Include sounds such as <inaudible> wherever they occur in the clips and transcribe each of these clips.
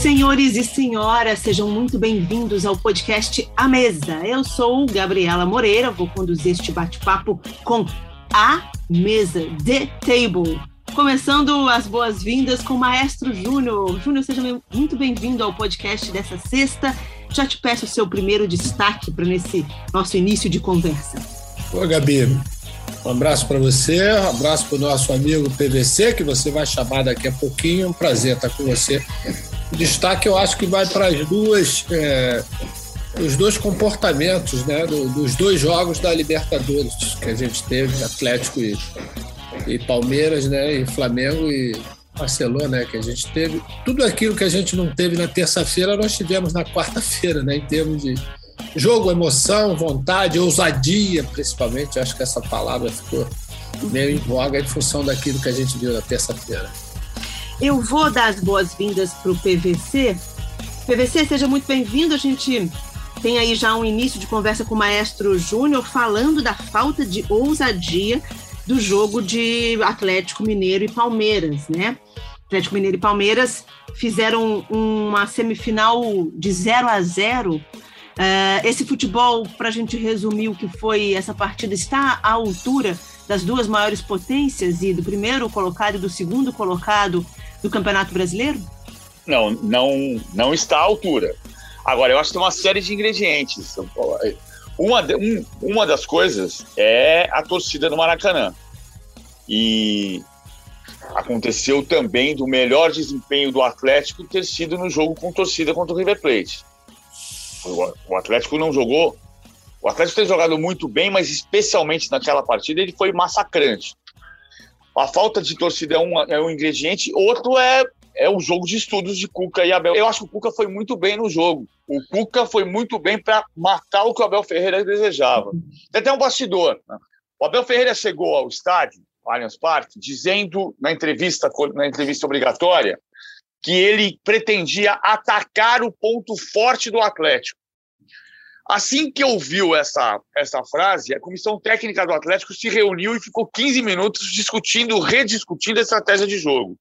Senhores e senhoras, sejam muito bem-vindos ao podcast A Mesa. Eu sou Gabriela Moreira, vou conduzir este bate-papo com A Mesa, The Table. Começando as boas-vindas com o Maestro Júnior. Júnior, seja muito bem-vindo ao podcast dessa sexta. Já te peço o seu primeiro destaque para nesse nosso início de conversa. Oi, Gabi. Um abraço para você, um abraço para o nosso amigo PVC, que você vai chamar daqui a pouquinho. Um prazer estar com você. Destaque eu acho que vai para as duas, é, os dois comportamentos né, dos dois jogos da Libertadores que a gente teve, Atlético e, e Palmeiras, né, e Flamengo e Barcelona, né, que a gente teve. Tudo aquilo que a gente não teve na terça-feira, nós tivemos na quarta-feira, né, em termos de jogo, emoção, vontade, ousadia, principalmente. Acho que essa palavra ficou meio em voga em função daquilo que a gente viu na terça-feira. Eu vou dar as boas-vindas para o PVC. PVC, seja muito bem-vindo. A gente tem aí já um início de conversa com o maestro Júnior falando da falta de ousadia do jogo de Atlético Mineiro e Palmeiras, né? Atlético Mineiro e Palmeiras fizeram uma semifinal de 0 a 0. Uh, eh, esse futebol, para a gente resumir o que foi essa partida, está à altura das duas maiores potências e do primeiro colocado e do segundo colocado do Campeonato Brasileiro? Não, não, não está à altura. Agora, eu acho que tem uma série de ingredientes. Uma, de, um, uma das coisas é a torcida no Maracanã. E aconteceu também do melhor desempenho do Atlético ter sido no jogo com torcida contra o River Plate. O Atlético não jogou. O Atlético tem jogado muito bem, mas especialmente naquela partida ele foi massacrante. A falta de torcida é um, é um ingrediente, outro é é o jogo de estudos de Cuca e Abel. Eu acho que o Cuca foi muito bem no jogo. O Cuca foi muito bem para matar o que o Abel Ferreira desejava. Tem até um bastidor. Né? O Abel Ferreira chegou ao estádio, Allianz Parque, dizendo na entrevista, na entrevista obrigatória que ele pretendia atacar o ponto forte do Atlético. Assim que ouviu essa, essa frase, a comissão técnica do Atlético se reuniu e ficou 15 minutos discutindo, rediscutindo a estratégia de jogo.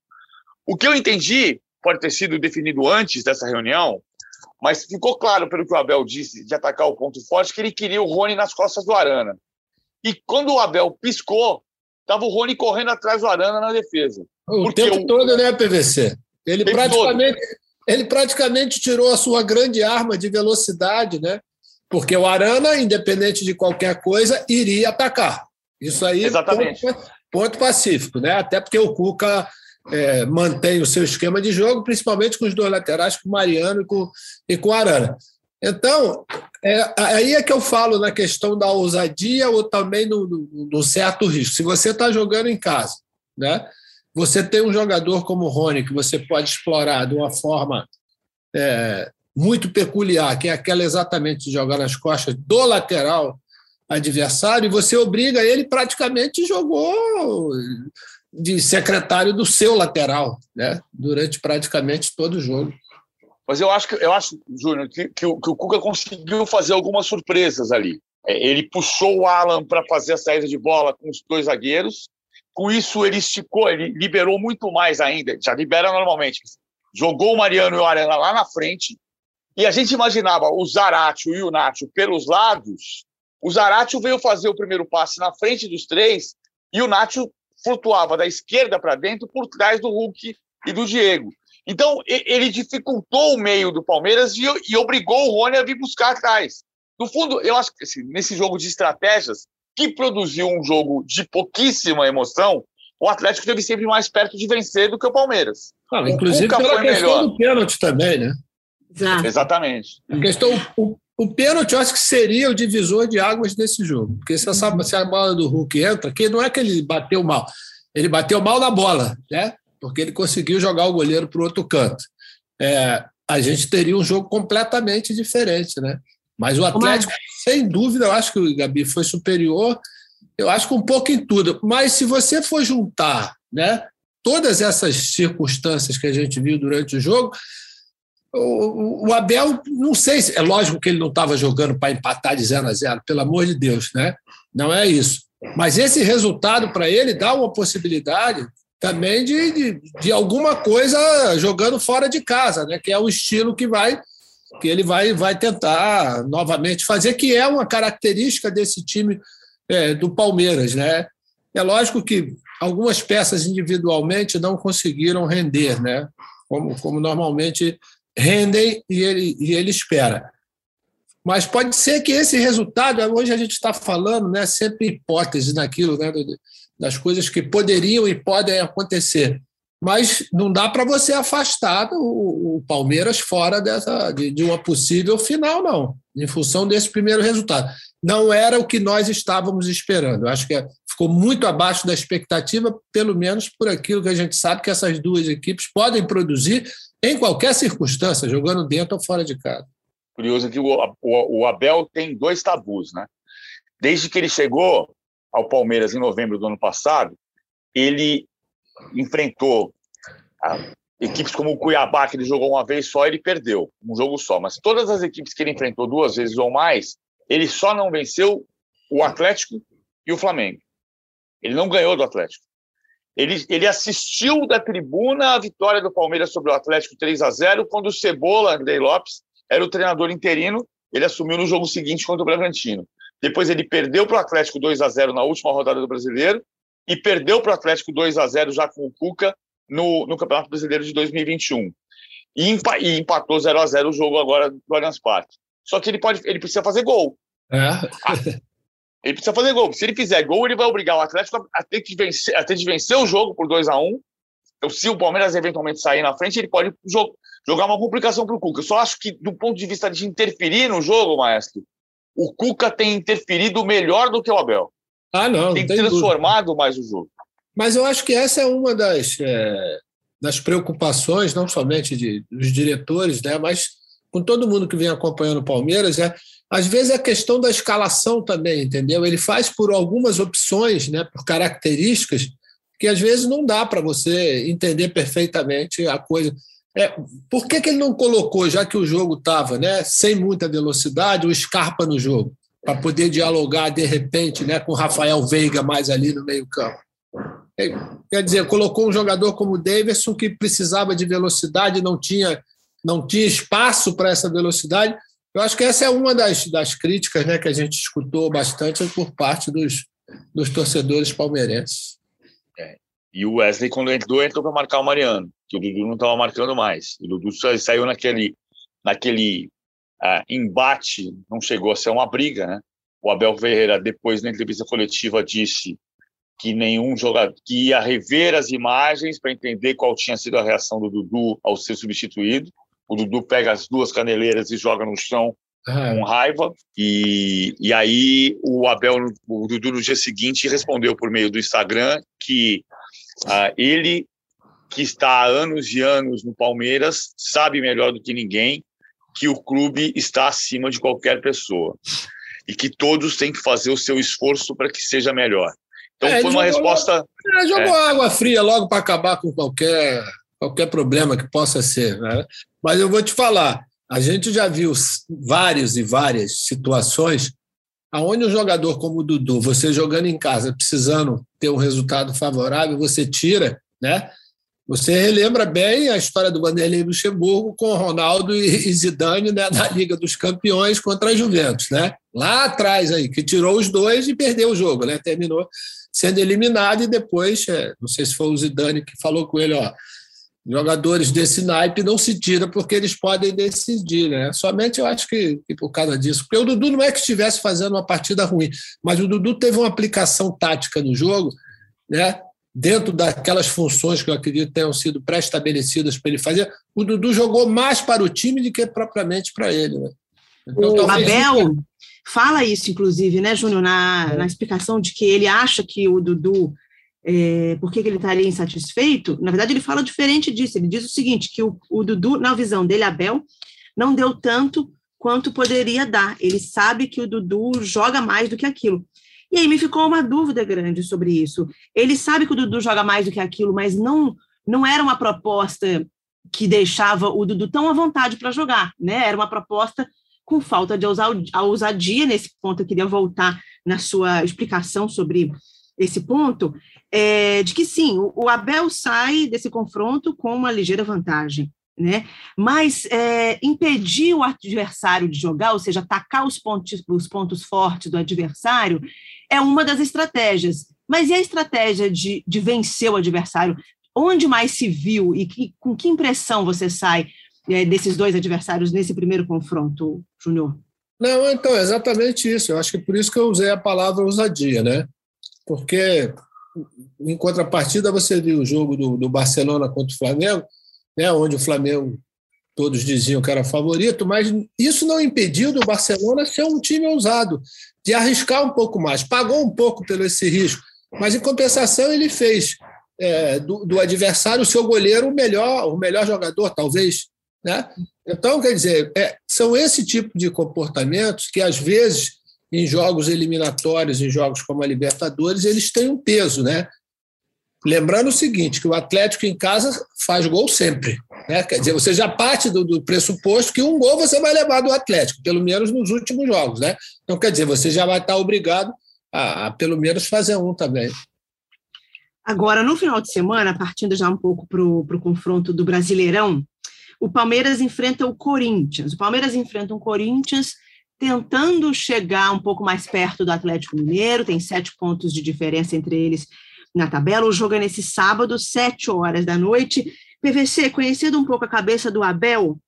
O que eu entendi, pode ter sido definido antes dessa reunião, mas ficou claro pelo que o Abel disse de atacar o ponto forte que ele queria o Rony nas costas do Arana. E quando o Abel piscou, estava o Rony correndo atrás do Arana na defesa. O tempo o... todo, né, PVC? Ele praticamente, ele praticamente tirou a sua grande arma de velocidade, né? Porque o Arana, independente de qualquer coisa, iria atacar. Isso aí, Exatamente. Ponto, ponto pacífico, né? Até porque o Cuca é, mantém o seu esquema de jogo, principalmente com os dois laterais, com o Mariano e com, e com o Arana. Então, é, aí é que eu falo na questão da ousadia ou também no certo risco. Se você está jogando em casa, né, você tem um jogador como o Rony, que você pode explorar de uma forma é, muito peculiar, que é aquela exatamente de jogar nas costas do lateral adversário, e você obriga ele praticamente jogou de secretário do seu lateral, né? Durante praticamente todo o jogo. Mas eu acho que eu acho, Júnior, que, que, o, que o Cuca conseguiu fazer algumas surpresas ali. É, ele puxou o Alan para fazer a saída de bola com os dois zagueiros. Com isso, ele esticou, ele liberou muito mais ainda. Já libera normalmente. Jogou o Mariano e o Arana lá na frente. E a gente imaginava o Zaratio e o Nacho pelos lados. O Zaratio veio fazer o primeiro passe na frente dos três e o Nacho flutuava da esquerda para dentro por trás do Hulk e do Diego. Então, ele dificultou o meio do Palmeiras e, e obrigou o Rony a vir buscar atrás. No fundo, eu acho que assim, nesse jogo de estratégias, que produziu um jogo de pouquíssima emoção, o Atlético esteve sempre mais perto de vencer do que o Palmeiras. Ah, inclusive pela questão melhor. do pênalti também, né? Exato. Exatamente. A questão, o, o pênalti, eu acho que seria o divisor de águas desse jogo. Porque se, essa, se a bola do Hulk entra, que não é que ele bateu mal, ele bateu mal na bola, né? Porque ele conseguiu jogar o goleiro para o outro canto. É, a gente teria um jogo completamente diferente, né? Mas o Atlético, sem dúvida, eu acho que o Gabi foi superior, eu acho que um pouco em tudo. Mas se você for juntar né, todas essas circunstâncias que a gente viu durante o jogo, o, Abel, não sei, se, é lógico que ele não estava jogando para empatar de 0 a 0, pelo amor de Deus, né? Não é isso. Mas esse resultado para ele dá uma possibilidade também de, de, de, alguma coisa jogando fora de casa, né? que é o estilo que vai que ele vai, vai tentar novamente fazer, que é uma característica desse time é, do Palmeiras. Né? É lógico que algumas peças individualmente não conseguiram render, né? como, como normalmente rendem e ele, e ele espera. Mas pode ser que esse resultado, hoje a gente está falando, né, sempre hipótese naquilo, né, das coisas que poderiam e podem acontecer. Mas não dá para você afastar o, o, Palmeiras fora dessa, de, de uma possível final, não, em função desse primeiro resultado. Não era o que nós estávamos esperando. Acho que ficou muito abaixo da expectativa, pelo menos por aquilo que a gente sabe que essas duas equipes podem produzir em qualquer circunstância, jogando dentro ou fora de casa. Curioso que o, o, o Abel tem dois tabus, né? Desde que ele chegou ao Palmeiras em novembro do ano passado, ele enfrentou ah, equipes como o Cuiabá, que ele jogou uma vez só, ele perdeu um jogo só. Mas todas as equipes que ele enfrentou duas vezes ou mais, ele só não venceu o Atlético e o Flamengo. Ele não ganhou do Atlético. Ele, ele assistiu da tribuna a vitória do Palmeiras sobre o Atlético 3 a 0 quando o Cebola, Andrei Lopes, era o treinador interino. Ele assumiu no jogo seguinte contra o Bragantino. Depois ele perdeu para o Atlético 2 a 0 na última rodada do Brasileiro e perdeu para o Atlético 2 a 0 já com o Cuca no, no Campeonato Brasileiro de 2021. E, e empatou 0 a 0 o jogo agora do Allianz Parque. Só que ele pode, ele precisa fazer gol. É. <laughs> Ele precisa fazer gol. Se ele fizer gol, ele vai obrigar o Atlético a ter que vencer, a ter de vencer o jogo por 2 a 1 Então, se o Palmeiras eventualmente sair na frente, ele pode jogar uma complicação para o Cuca. Eu só acho que, do ponto de vista de interferir no jogo, maestro, o Cuca tem interferido melhor do que o Abel. Ah, não. Tem, tem transformado dúvida. mais o jogo. Mas eu acho que essa é uma das, é, das preocupações, não somente de, dos diretores, né, mas com todo mundo que vem acompanhando o Palmeiras, é, às vezes é a questão da escalação também, entendeu? Ele faz por algumas opções, né, por características, que às vezes não dá para você entender perfeitamente a coisa. É, por que, que ele não colocou, já que o jogo estava né, sem muita velocidade, o Scarpa no jogo, para poder dialogar de repente né, com o Rafael Veiga mais ali no meio-campo? É, quer dizer, colocou um jogador como o Davidson que precisava de velocidade, não tinha, não tinha espaço para essa velocidade. Eu acho que essa é uma das, das críticas né, que a gente escutou bastante por parte dos, dos torcedores palmeirenses. É. E o Wesley, quando entrou, entrou para marcar o Mariano que o Dudu não estava marcando mais. O Dudu saiu naquele, naquele uh, embate, não chegou a ser uma briga, né? O Abel Ferreira, depois na entrevista coletiva, disse que nenhum jogador que ia rever as imagens para entender qual tinha sido a reação do Dudu ao ser substituído. O Dudu pega as duas caneleiras e joga no chão ah. com raiva. E, e aí o Abel, o Dudu no dia seguinte respondeu por meio do Instagram que uh, ele que está há anos e anos no Palmeiras, sabe melhor do que ninguém que o clube está acima de qualquer pessoa e que todos têm que fazer o seu esforço para que seja melhor. Então é, foi uma resposta. É, jogou é. água fria logo para acabar com qualquer, qualquer problema que possa ser. Né? Mas eu vou te falar, a gente já viu várias e várias situações aonde um jogador como o Dudu, você jogando em casa, precisando ter um resultado favorável, você tira, né? Você relembra bem a história do Vanderlei Luxemburgo com Ronaldo e Zidane né, na Liga dos Campeões contra a Juventus, né? Lá atrás aí, que tirou os dois e perdeu o jogo, né? Terminou sendo eliminado e depois, é, não sei se foi o Zidane que falou com ele, ó, jogadores desse naipe não se tira porque eles podem decidir, né? Somente eu acho que, que, por causa disso. Porque o Dudu não é que estivesse fazendo uma partida ruim, mas o Dudu teve uma aplicação tática no jogo, né? dentro daquelas funções que eu acredito tenham sido pré-estabelecidas para ele fazer, o Dudu jogou mais para o time do que propriamente para ele. Né? Então, o Abel fala isso, inclusive, né, Júnior, na, na explicação de que ele acha que o Dudu, é, por que ele estaria insatisfeito, na verdade ele fala diferente disso, ele diz o seguinte, que o, o Dudu, na visão dele, Abel, não deu tanto quanto poderia dar, ele sabe que o Dudu joga mais do que aquilo. E aí me ficou uma dúvida grande sobre isso. Ele sabe que o Dudu joga mais do que aquilo, mas não, não era uma proposta que deixava o Dudu tão à vontade para jogar, né? Era uma proposta com falta de ousadia. Nesse ponto, eu queria voltar na sua explicação sobre esse ponto, é, de que sim, o, Abel sai desse confronto com uma ligeira vantagem. Né? Mas é, impedir o adversário de jogar, ou seja, atacar os pontos, os pontos fortes do adversário, é uma das estratégias. Mas e a estratégia de, de vencer o adversário? Onde mais se viu e que, com que impressão você sai é, desses dois adversários nesse primeiro confronto, Júnior? Não, então, é exatamente isso. Eu acho que por isso que eu usei a palavra ousadia, né? Porque, em contrapartida, você viu o jogo do, do Barcelona contra o Flamengo, né, onde o Flamengo todos diziam que era favorito, mas isso não impediu do Barcelona ser um time ousado, de arriscar um pouco mais. Pagou um pouco pelo esse risco, mas em compensação ele fez é, do, do, adversário o seu goleiro o melhor, o melhor jogador, talvez. Né? Então, quer dizer, é, são esse tipo de comportamentos que, às vezes, em jogos eliminatórios, em jogos como a Libertadores, eles têm um peso, né? Lembrando o seguinte, que o Atlético em casa faz gol sempre. Né? Quer dizer, você já parte do, do, pressuposto que um gol você vai levar do Atlético, pelo menos nos últimos jogos. Né? Então, quer dizer, você já vai estar obrigado a, a pelo menos fazer um também. Agora, no final de semana, partindo já um pouco para o confronto do Brasileirão, o Palmeiras enfrenta o Corinthians. O Palmeiras enfrenta o Corinthians tentando chegar um pouco mais perto do Atlético Mineiro, tem sete pontos de diferença entre eles na tabela. O jogo é nesse sábado, sete horas da noite. PVC, conhecendo um pouco a cabeça do Abel,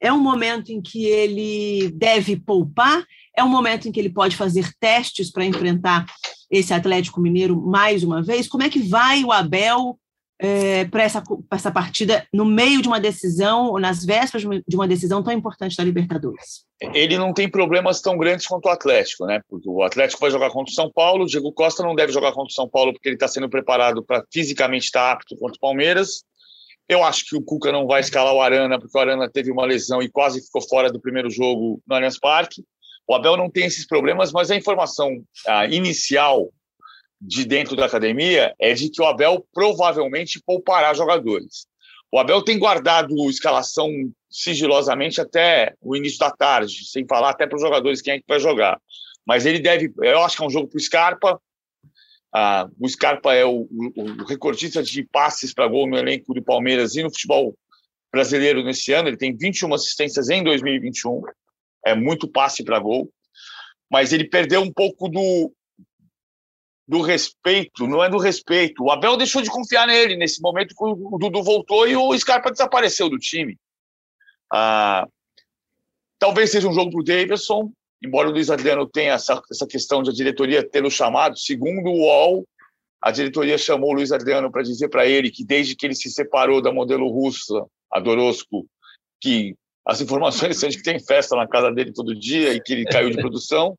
é um momento em que ele deve poupar, é um momento em que ele pode fazer testes para enfrentar esse Atlético Mineiro mais uma vez. Como é que vai o Abel é, para essa, essa partida no meio de uma decisão, ou nas vésperas de uma decisão tão importante da Libertadores? Ele não tem problemas tão grandes quanto o Atlético, né? Porque o Atlético vai jogar contra o São Paulo, o Diego Costa não deve jogar contra o São Paulo porque ele está sendo preparado para fisicamente estar apto contra o Palmeiras. Eu acho que o Cuca não vai escalar o Arana, porque o Arana teve uma lesão e quase ficou fora do primeiro jogo no Allianz Parque. O Abel não tem esses problemas, mas a informação inicial de dentro da academia é de que o Abel provavelmente poupará jogadores. O Abel tem guardado escalação sigilosamente até o início da tarde, sem falar até para os jogadores quem é que vai jogar. Mas ele deve, eu acho que é um jogo para o Scarpa. Ah, o Scarpa é o, o, o recordista de passes para gol no elenco do Palmeiras e no futebol brasileiro nesse ano. Ele tem 21 assistências em 2021. É muito passe para gol. Mas ele perdeu um pouco do, do respeito, não é do respeito. O Abel deixou de confiar nele nesse momento que o Dudu voltou e o Scarpa desapareceu do time. Ah, talvez seja um jogo para o Davidson, embora o Luiz Adriano tenha essa, essa questão de a diretoria tê-lo chamado. Segundo o UOL, a diretoria chamou o Luiz Adriano para dizer para ele que desde que ele se separou da modelo russa, a Dorosco, que as informações <laughs> são de que tem festa na casa dele todo dia e que ele caiu de produção.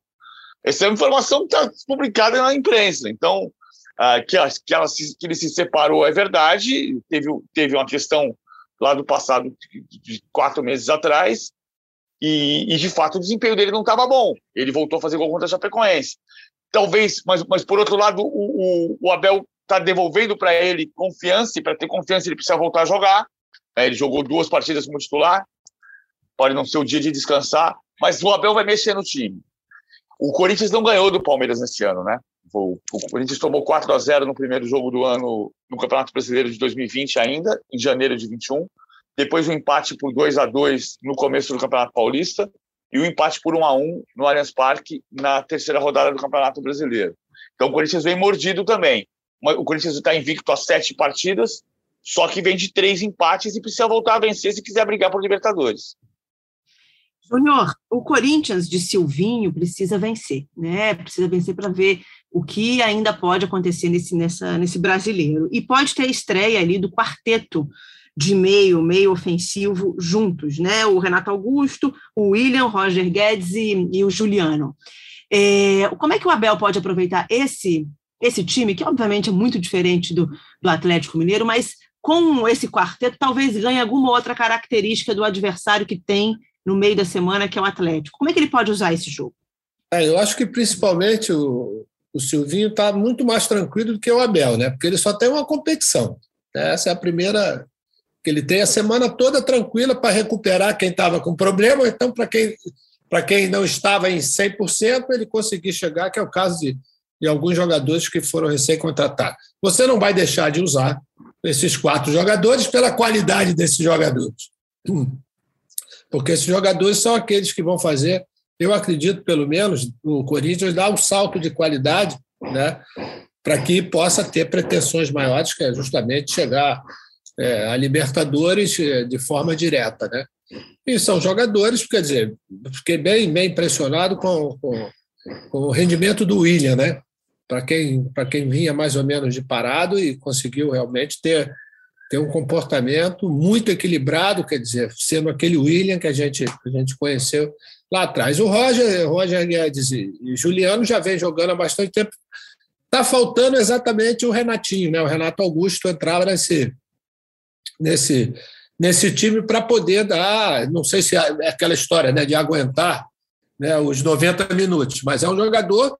Essa é uma informação que está publicada na imprensa. Então, uh, que, que, ela se, que ele se separou é verdade. Teve, teve uma questão lá do passado, de, quatro meses atrás, e, e, de fato o desempenho dele não estava bom. Ele voltou a fazer gol contra a Chapecoense. Talvez, mas, mas por outro lado, o, o, o Abel está devolvendo para ele confiança, e para ter confiança ele precisa voltar a jogar. É, ele jogou duas partidas como titular, pode não ser o dia de descansar, mas o Abel vai mexer no time. O Corinthians não ganhou do Palmeiras nesse ano, né? O, o Corinthians tomou 4 a 0 no primeiro jogo do ano no Campeonato Brasileiro de 2020 ainda, em janeiro de 21. Depois um empate por 2 a 2 no começo do Campeonato Paulista e um empate por 1 a 1 no Allianz Parque na terceira rodada do Campeonato Brasileiro. Então o Corinthians vem mordido também. O Corinthians está invicto a sete partidas, só que vem de três empates e precisa voltar a vencer se quiser brigar por Libertadores. Júnior, o Corinthians de Silvinho precisa vencer, né? Precisa vencer para ver o que ainda pode acontecer nesse, nessa, nesse brasileiro. E pode ter a estreia ali do quarteto de meio, meio ofensivo juntos, né? O Renato Augusto, o William, Roger Guedes e, e o Juliano. É, como é que o Abel pode aproveitar esse, esse time, que obviamente é muito diferente do, do Atlético Mineiro, mas com esse quarteto talvez ganhe alguma outra característica do adversário que tem no meio da semana, que é o Atlético. Como é que ele pode usar esse jogo? É, eu acho que principalmente o, o Silvinho está muito mais tranquilo do que o Abel, né? Porque ele só tem uma competição. Né? Essa é a primeira que ele tem a semana toda tranquila para recuperar quem estava com problema, então para quem para quem não estava em 100%, ele conseguir chegar, que é o caso de, e alguns jogadores que foram recém-contratados. Você não vai deixar de usar esses quatro jogadores pela qualidade desses jogadores. Porque esses jogadores são aqueles que vão fazer, eu acredito, pelo menos, o Corinthians dar um salto de qualidade né, para que possa ter pretensões maiores, que é justamente chegar é, a Libertadores é, de forma direta. Né? E são jogadores, quer dizer, fiquei bem, bem impressionado com, com, com o rendimento do William, né? Para quem, quem vinha mais ou menos de parado e conseguiu realmente ter, ter um comportamento muito equilibrado, quer dizer, sendo aquele William que a gente, a gente conheceu lá atrás. O Roger, Roger Guedes e Juliano já vem jogando há bastante tempo. Está faltando exatamente o Renatinho, né? O Renato Augusto entrava nesse, nesse, nesse time para poder dar, não sei se é aquela história né, de aguentar né, os 90 minutos, mas é um jogador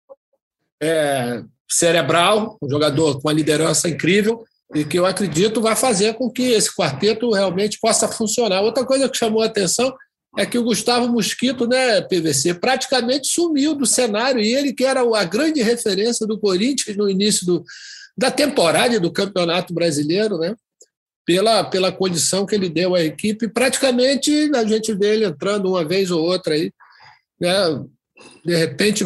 é, cerebral, um jogador com uma liderança incrível e que eu acredito vai fazer com que esse quarteto realmente possa funcionar. Outra coisa que chamou a atenção é que o Gustavo Mosquito, né, PVC, praticamente sumiu do cenário e ele que era a grande referência do Corinthians no início do, da temporada do Campeonato Brasileiro, né? Pela, pela condição que ele deu à equipe, praticamente a gente vê ele entrando uma vez ou outra aí, né? De repente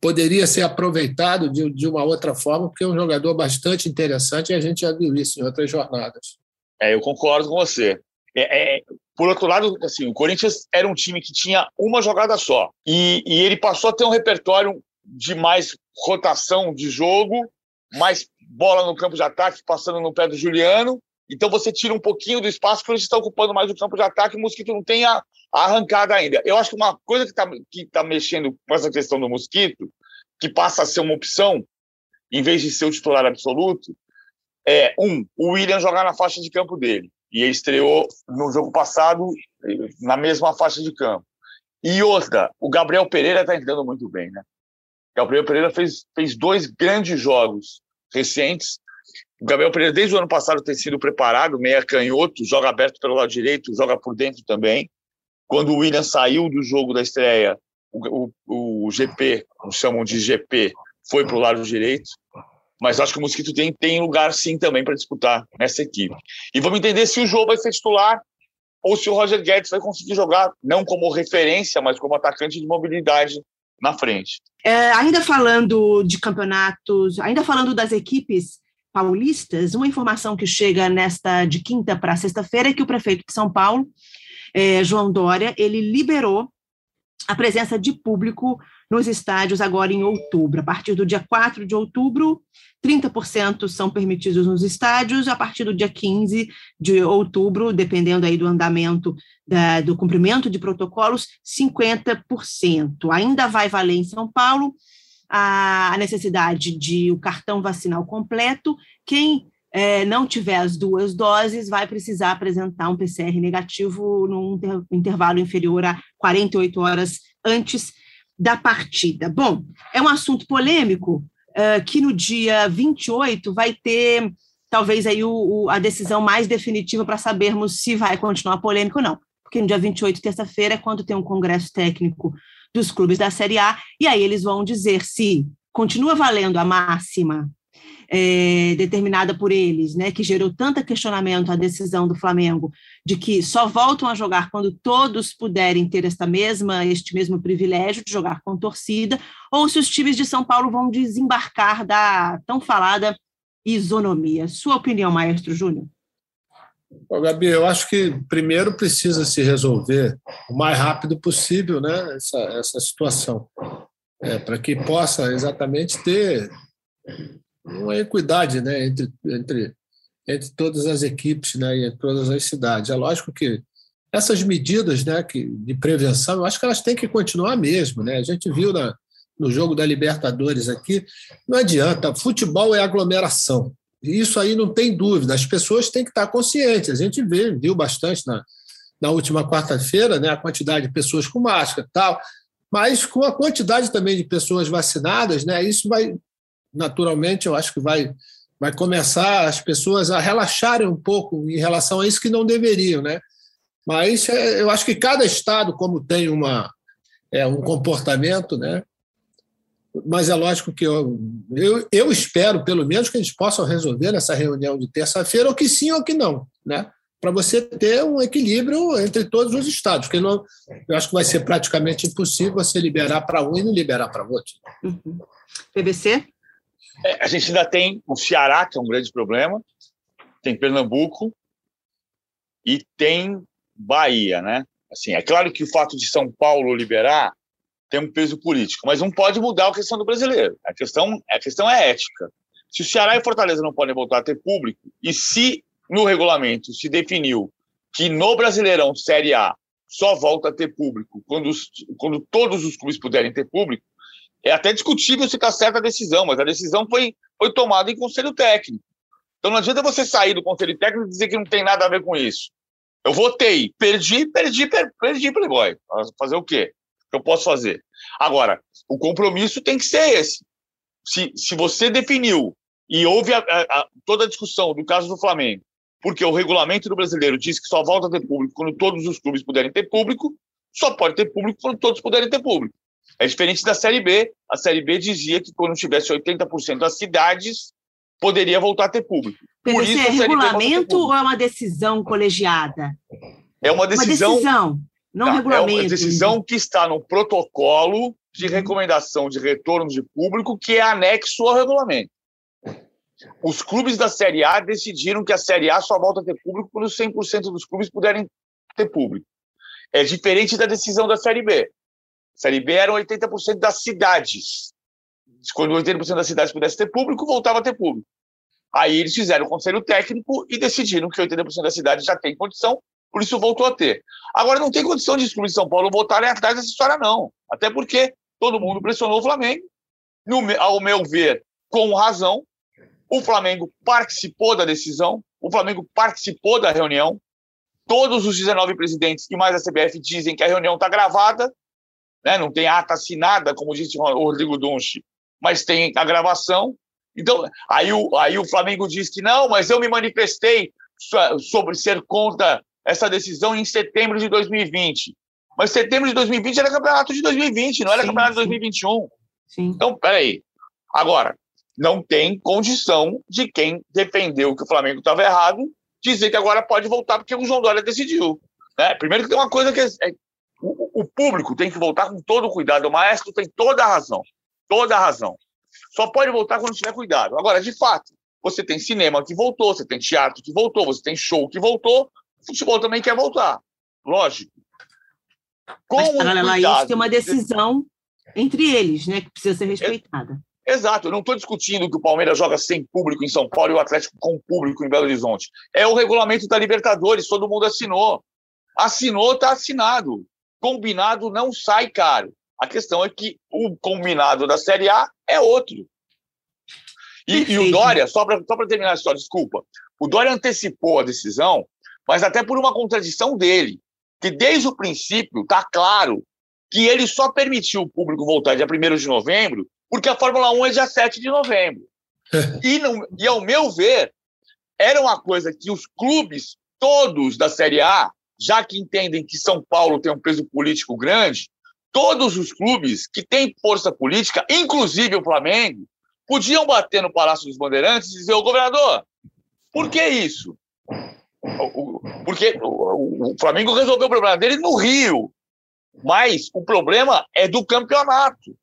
poderia ser aproveitado de, de uma outra forma, porque é um jogador bastante interessante e a gente já viu isso em outras jornadas. É, eu concordo com você. É, é, por outro lado, assim, o Corinthians era um time que tinha uma jogada só. E, e ele passou a ter um repertório de mais rotação de jogo, mais bola no campo de ataque, passando no pé do Juliano. Então você tira um pouquinho do espaço que ele está ocupando mais o campo de ataque o Mosquito não tem a, a arrancada ainda. Eu acho que uma coisa que está que tá mexendo com essa questão do Mosquito, que passa a ser uma opção, em vez de ser o titular absoluto, é, um, o William jogar na faixa de campo dele e ele estreou no jogo passado na mesma faixa de campo. E outra, o Gabriel Pereira está entrando muito bem, né? Gabriel Pereira fez, fez dois grandes jogos recentes. O Gabriel Pereira, desde o ano passado, tem sido preparado, meia canhoto, joga aberto pelo lado direito, joga por dentro também. Quando o William saiu do jogo da estreia, o, o, o GP, chamam de GP, foi para o lado direito mas acho que o Mosquito tem, tem lugar sim também para disputar nessa equipe. E vamos entender se o jogo vai ser titular ou se o Roger Guedes vai conseguir jogar não como referência, mas como atacante de mobilidade na frente. É, ainda falando de campeonatos, ainda falando das equipes paulistas, uma informação que chega nesta de quinta para sexta-feira é que o prefeito de São Paulo, é, João Dória, ele liberou a presença de público nos estádios agora em outubro. A partir do dia 4 de outubro, 30% são permitidos nos estádios, a partir do dia 15 de outubro, dependendo aí do andamento da, do cumprimento de protocolos, 50%. Ainda vai valer em São Paulo a, necessidade de o cartão vacinal completo. Quem é, não tiver as duas doses, vai precisar apresentar um PCR negativo num inter, intervalo inferior a 48 horas antes da partida. Bom, é um assunto polêmico uh, que no dia 28 vai ter talvez aí o, o, a decisão mais definitiva para sabermos se vai continuar polêmico ou não. Porque no dia 28, terça-feira, é quando tem um congresso técnico dos clubes da Série A, e aí eles vão dizer se continua valendo a máxima é, determinada por eles, né, que gerou tanto questionamento à decisão do Flamengo de que só voltam a jogar quando todos puderem ter esta mesma, este mesmo privilégio de jogar com torcida, ou se os times de São Paulo vão desembarcar da tão falada isonomia. Sua opinião, Maestro Júnior? Bom, Gabi, eu acho que primeiro precisa se resolver o mais rápido possível né, essa, essa situação, é, para que possa exatamente ter uma equidade né, entre, entre, entre todas as equipes né, e todas as cidades. É lógico que essas medidas né, que, de prevenção, eu acho que elas têm que continuar mesmo. Né? A gente viu na, no jogo da Libertadores aqui, não adianta, futebol é aglomeração. Isso aí não tem dúvida, as pessoas têm que estar conscientes. A gente vê, viu bastante na, na última quarta-feira né, a quantidade de pessoas com máscara e tal, mas com a quantidade também de pessoas vacinadas, né, isso vai naturalmente, eu acho que vai, vai começar as pessoas a relaxarem um pouco em relação a isso que não deveriam, né? Mas é, eu acho que cada estado, como tem uma, é, um comportamento, né? Mas é lógico que eu, eu, eu espero, pelo menos, que eles possam resolver nessa reunião de terça-feira, ou que sim ou que não, né? para você ter um equilíbrio entre todos os estados, porque não, eu acho que vai ser praticamente impossível você liberar para um e não liberar para outro. Uhum. PVC? É, a gente ainda tem o Ceará, que é um grande problema, tem Pernambuco e tem Bahia, né? Assim, é claro que o fato de São Paulo liberar tem um peso político, mas não pode mudar a questão do brasileiro. A questão, a questão é ética. Se o Ceará e Fortaleza não podem voltar a ter público, e se no regulamento se definiu que no Brasileirão Série A só volta a ter público quando, os, quando todos os clubes puderem ter público, é até discutível se está certa a decisão, mas a decisão foi, foi tomada em conselho técnico. Então não adianta você sair do conselho técnico e dizer que não tem nada a ver com isso. Eu votei, perdi, perdi, perdi, perdi Playboy. Fazer o quê? Que eu posso fazer? Agora, o compromisso tem que ser esse. Se, se você definiu e houve a, a, a, toda a discussão do caso do Flamengo, porque o regulamento do brasileiro diz que só volta a ter público quando todos os clubes puderem ter público, só pode ter público quando todos puderem ter público. É diferente da Série B. A Série B dizia que quando tivesse 80% das cidades, poderia voltar a ter público. Por isso, é regulamento ou é uma decisão colegiada? É uma decisão. Uma decisão, não tá, regulamento. É uma decisão que está no protocolo de uhum. recomendação de retorno de público, que é anexo ao regulamento. Os clubes da Série A decidiram que a Série A só volta a ter público quando 100% dos clubes puderem ter público. É diferente da decisão da Série B. A Série B eram 80% das cidades. Quando 80% das cidades pudessem ter público, voltava a ter público. Aí eles fizeram o conselho técnico e decidiram que 80% das cidades já tem condição, por isso voltou a ter. Agora não tem condição de os clubes de São Paulo voltarem atrás dessa história, não. Até porque todo mundo pressionou o Flamengo, no, ao meu ver, com razão, o Flamengo participou da decisão, o Flamengo participou da reunião. Todos os 19 presidentes e mais a CBF dizem que a reunião está gravada, né? não tem ata assinada, como disse o Rodrigo Dunchi, mas tem a gravação. Então, aí o, aí o Flamengo diz que não, mas eu me manifestei sobre ser contra essa decisão em setembro de 2020. Mas setembro de 2020 era campeonato de 2020, não era sim, campeonato sim. de 2021. Sim. Então, peraí. Agora, não tem condição de quem defendeu que o Flamengo estava errado dizer que agora pode voltar porque o João Dória decidiu. Né? Primeiro que tem uma coisa que é, é, o, o, público tem que voltar com todo cuidado. O maestro tem toda a razão. Toda a razão. Só pode voltar quando tiver cuidado. Agora, de fato, você tem cinema que voltou, você tem teatro que voltou, você tem show que voltou, o futebol também quer voltar. Lógico. Com Mas, paralelo a isso, tem uma decisão entre eles, né, que precisa ser respeitada. Exato, eu não estou discutindo que o Palmeiras joga sem público em São Paulo e o Atlético com público em Belo Horizonte. É o regulamento da Libertadores, todo mundo assinou. Assinou, está assinado. Combinado não sai caro. A questão é que o combinado da Série A é outro. E, e o Dória, só para terminar a história, desculpa, o Dória antecipou a decisão, mas até por uma contradição dele, que desde o princípio está claro que ele só permitiu o público voltar dia 1 de novembro porque a Fórmula 1 é dia 7 de novembro. <laughs> e, não, e, ao meu ver, era uma coisa que os clubes todos da Série A, já que entendem que São Paulo tem um peso político grande, todos os clubes que têm força política, inclusive o Flamengo, podiam bater no Palácio dos Bandeirantes e dizer: Ô governador, por que isso? Porque o Flamengo resolveu o problema dele no Rio, mas o problema é do campeonato.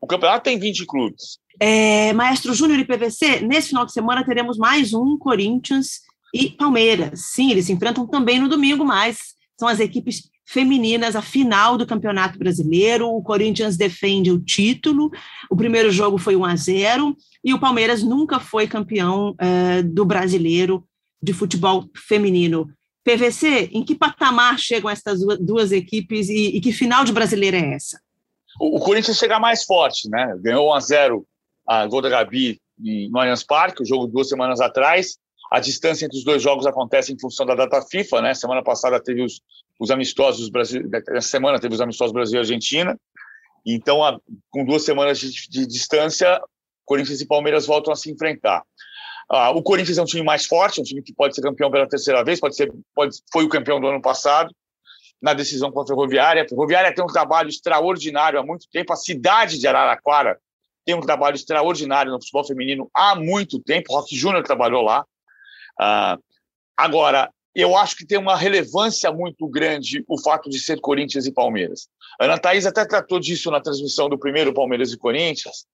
O campeonato tem 20 clubes. É, Maestro Júnior e PVC, nesse final de semana teremos mais um Corinthians e Palmeiras. Sim, eles se enfrentam também no domingo, mas são as equipes femininas, a final do Campeonato Brasileiro. O Corinthians defende o título. O primeiro jogo foi 1 a 0 e o Palmeiras nunca foi campeão uh, do brasileiro de futebol feminino. PVC, em que patamar chegam essas duas equipes e, e que final de brasileiro é essa? o, o Corinthians chega mais forte, né? Ganhou 1 a 0 a gol da Gabi no Allianz Parque, o jogo duas semanas atrás. A distância entre os dois jogos acontece em função da data FIFA, né? Semana passada teve os, os amistosos Brasil, essa semana teve os amistosos Brasil e Argentina. Então, a, com duas semanas de, de, distância, Corinthians e Palmeiras voltam a se enfrentar. Ah, o Corinthians é um time mais forte, um time que pode ser campeão pela terceira vez, pode ser, pode, foi o campeão do ano passado. na decisão com a Ferroviária. A Ferroviária tem um trabalho extraordinário há muito tempo. A cidade de Araraquara tem um trabalho extraordinário no futebol feminino há muito tempo. Rock Júnior trabalhou lá. Uh, agora, eu acho que tem uma relevância muito grande o fato de ser Corinthians e Palmeiras. A Ana Thaís até tratou disso na transmissão do primeiro Palmeiras e Corinthians,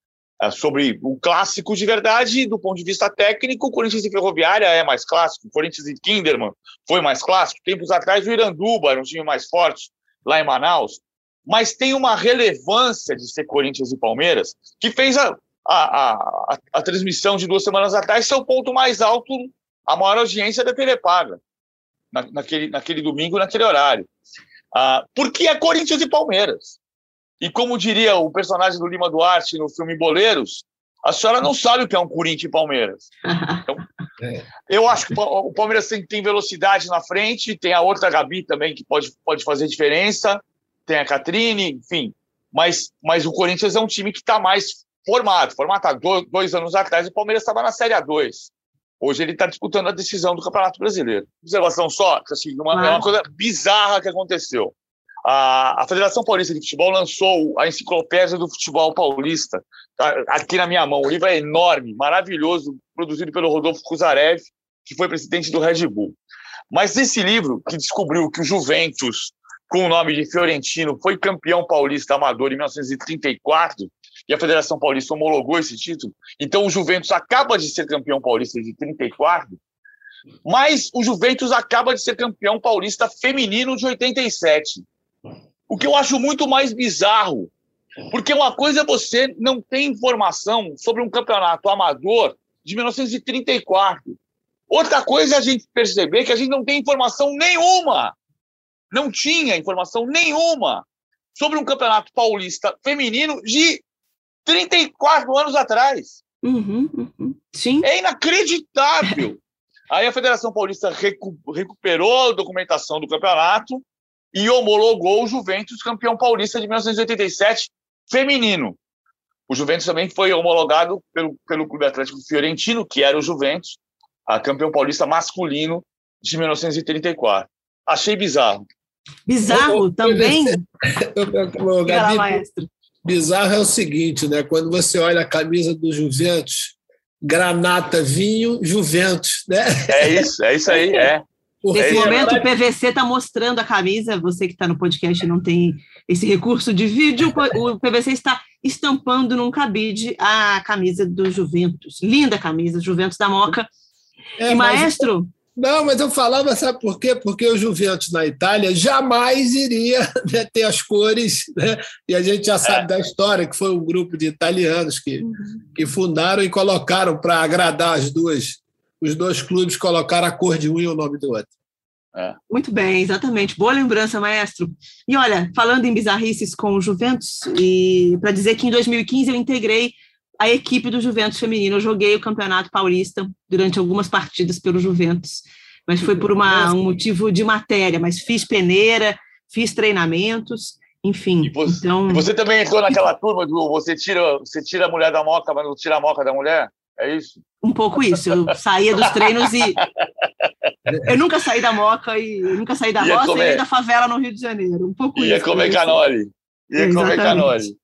sobre o clássico de verdade, do ponto de vista técnico, Corinthians e Ferroviária é mais clássico, Corinthians e Kinderman foi mais clássico. Tempos atrás, o Iranduba era um time mais forte lá em Manaus mas tem uma relevância de ser Corinthians e Palmeiras, que fez a, a, a, a transmissão de duas semanas atrás ser o ponto mais alto, a maior audiência da TV Paga, na, naquele, naquele domingo, naquele horário. Ah, porque é Corinthians e Palmeiras. E como diria o personagem do Lima Duarte no filme Boleiros, a senhora não sabe o que é um Corinthians e Palmeiras. Então, <laughs> é. Eu acho que o Palmeiras tem, tem, velocidade na frente, tem a outra Gabi também que pode, pode fazer diferença tem a Catrine, enfim. Mas, mas o Corinthians é um time que está mais formado. Formatado. Dois, dois anos atrás, o Palmeiras estava na Série A2. Hoje ele está disputando a decisão do Campeonato Brasileiro. Observação só, assim, uma, é uma coisa bizarra que aconteceu. A, a, Federação Paulista de Futebol lançou a Enciclopédia do Futebol Paulista, aqui na minha mão. O livro é enorme, maravilhoso, produzido pelo Rodolfo Kuzarev, que foi presidente do Red Bull. Mas esse livro, que descobriu que o Juventus com o nome de Fiorentino, foi campeão paulista amador em 1934 e a Federação Paulista homologou esse título. Então o Juventus acaba de ser campeão paulista de 34, mas o Juventus acaba de ser campeão paulista feminino de 87. O que eu acho muito mais bizarro, porque uma coisa é você não ter informação sobre um campeonato amador de 1934. Outra coisa é a gente perceber que a gente não tem informação nenhuma não tinha informação nenhuma sobre um campeonato paulista feminino de 34 anos atrás. Uhum, uhum. Sim. É inacreditável. <laughs> Aí a Federação Paulista recu recuperou a documentação do campeonato e homologou o Juventus campeão paulista de 1987 feminino. O Juventus também foi homologado pelo, pelo Clube Atlético Fiorentino, que era o Juventus, a campeão paulista masculino de 1934. Achei bizarro. Bizarro também? <laughs> Gabi, maestro. Bizarro é o seguinte, né? Quando você olha a camisa do Juventus, granata, vinho, Juventus, né? É isso, é isso aí, é. Nesse é momento, o PVC está mostrando a camisa. Você que está no podcast não tem esse recurso de vídeo. O PVC está estampando num cabide a camisa do Juventus. Linda camisa, Juventus da Moca. É, e, maestro, não, mas eu falava, sabe por quê? Porque o Juventus na Itália jamais iria <laughs> né, ter as cores, né? e a gente já sabe é. da história, que foi um grupo de italianos que, uhum. que fundaram e colocaram para agradar as duas, os dois clubes, colocaram a cor de um e o nome do outro. É. Muito bem, exatamente. Boa lembrança, maestro. E olha, falando em bizarrices com o Juventus, e para dizer que em 2015 eu integrei a equipe do Juventus feminino. Eu joguei o Campeonato Paulista durante algumas partidas pelo Juventus, mas foi por uma, um motivo de matéria, mas fiz peneira, fiz treinamentos, enfim. Você, então... você também entrou naquela turma do você tira, você tira a mulher da moca, mas não tira a moca da mulher? É isso? Um pouco isso. Eu saía dos treinos e. Eu nunca saí da moca e nunca saí da roça comer... e da favela no Rio de Janeiro. Um pouco Ia isso. Comer canole. Ia comer canole.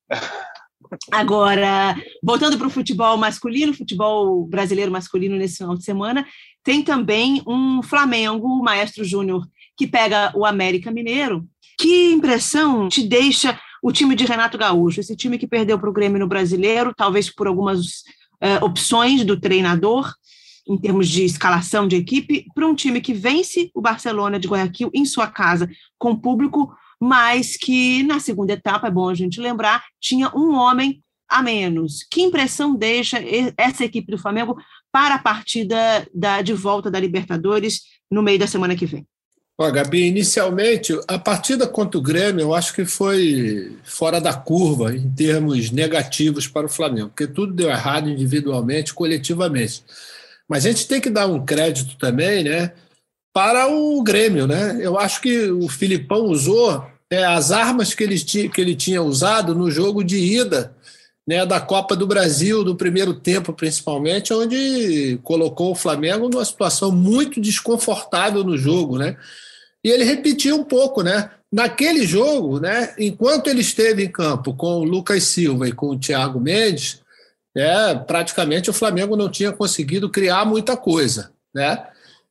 Agora, voltando para o futebol masculino, futebol brasileiro masculino nesse final de semana, tem também um Flamengo, o Maestro Júnior, que pega o América Mineiro. Que impressão te deixa o time de Renato Gaúcho, esse time que perdeu para o Grêmio no brasileiro, talvez por algumas uh, opções do treinador, em termos de escalação de equipe, para um time que vence o Barcelona de Guayaquil em sua casa, com público mas que na segunda etapa, é bom a gente lembrar, tinha um homem a menos. Que impressão deixa essa equipe do Flamengo para a partida da, de volta da Libertadores no meio da semana que vem? Ó, Gabi, inicialmente, a partida contra o Grêmio, eu acho que foi fora da curva em termos negativos para o Flamengo, porque tudo deu errado individualmente, coletivamente. Mas a gente tem que dar um crédito também, né, para o Grêmio, né? Eu acho que o Filipão usou é, as armas que ele, que ele tinha usado no jogo de ida né, da Copa do Brasil, do primeiro tempo principalmente, onde colocou o Flamengo numa situação muito desconfortável no jogo, né? E ele repetiu um pouco, né? naquele jogo, né, enquanto ele esteve em campo com o Lucas Silva e com o Thiago Mendes, é, praticamente o Flamengo não tinha conseguido criar muita coisa. Né?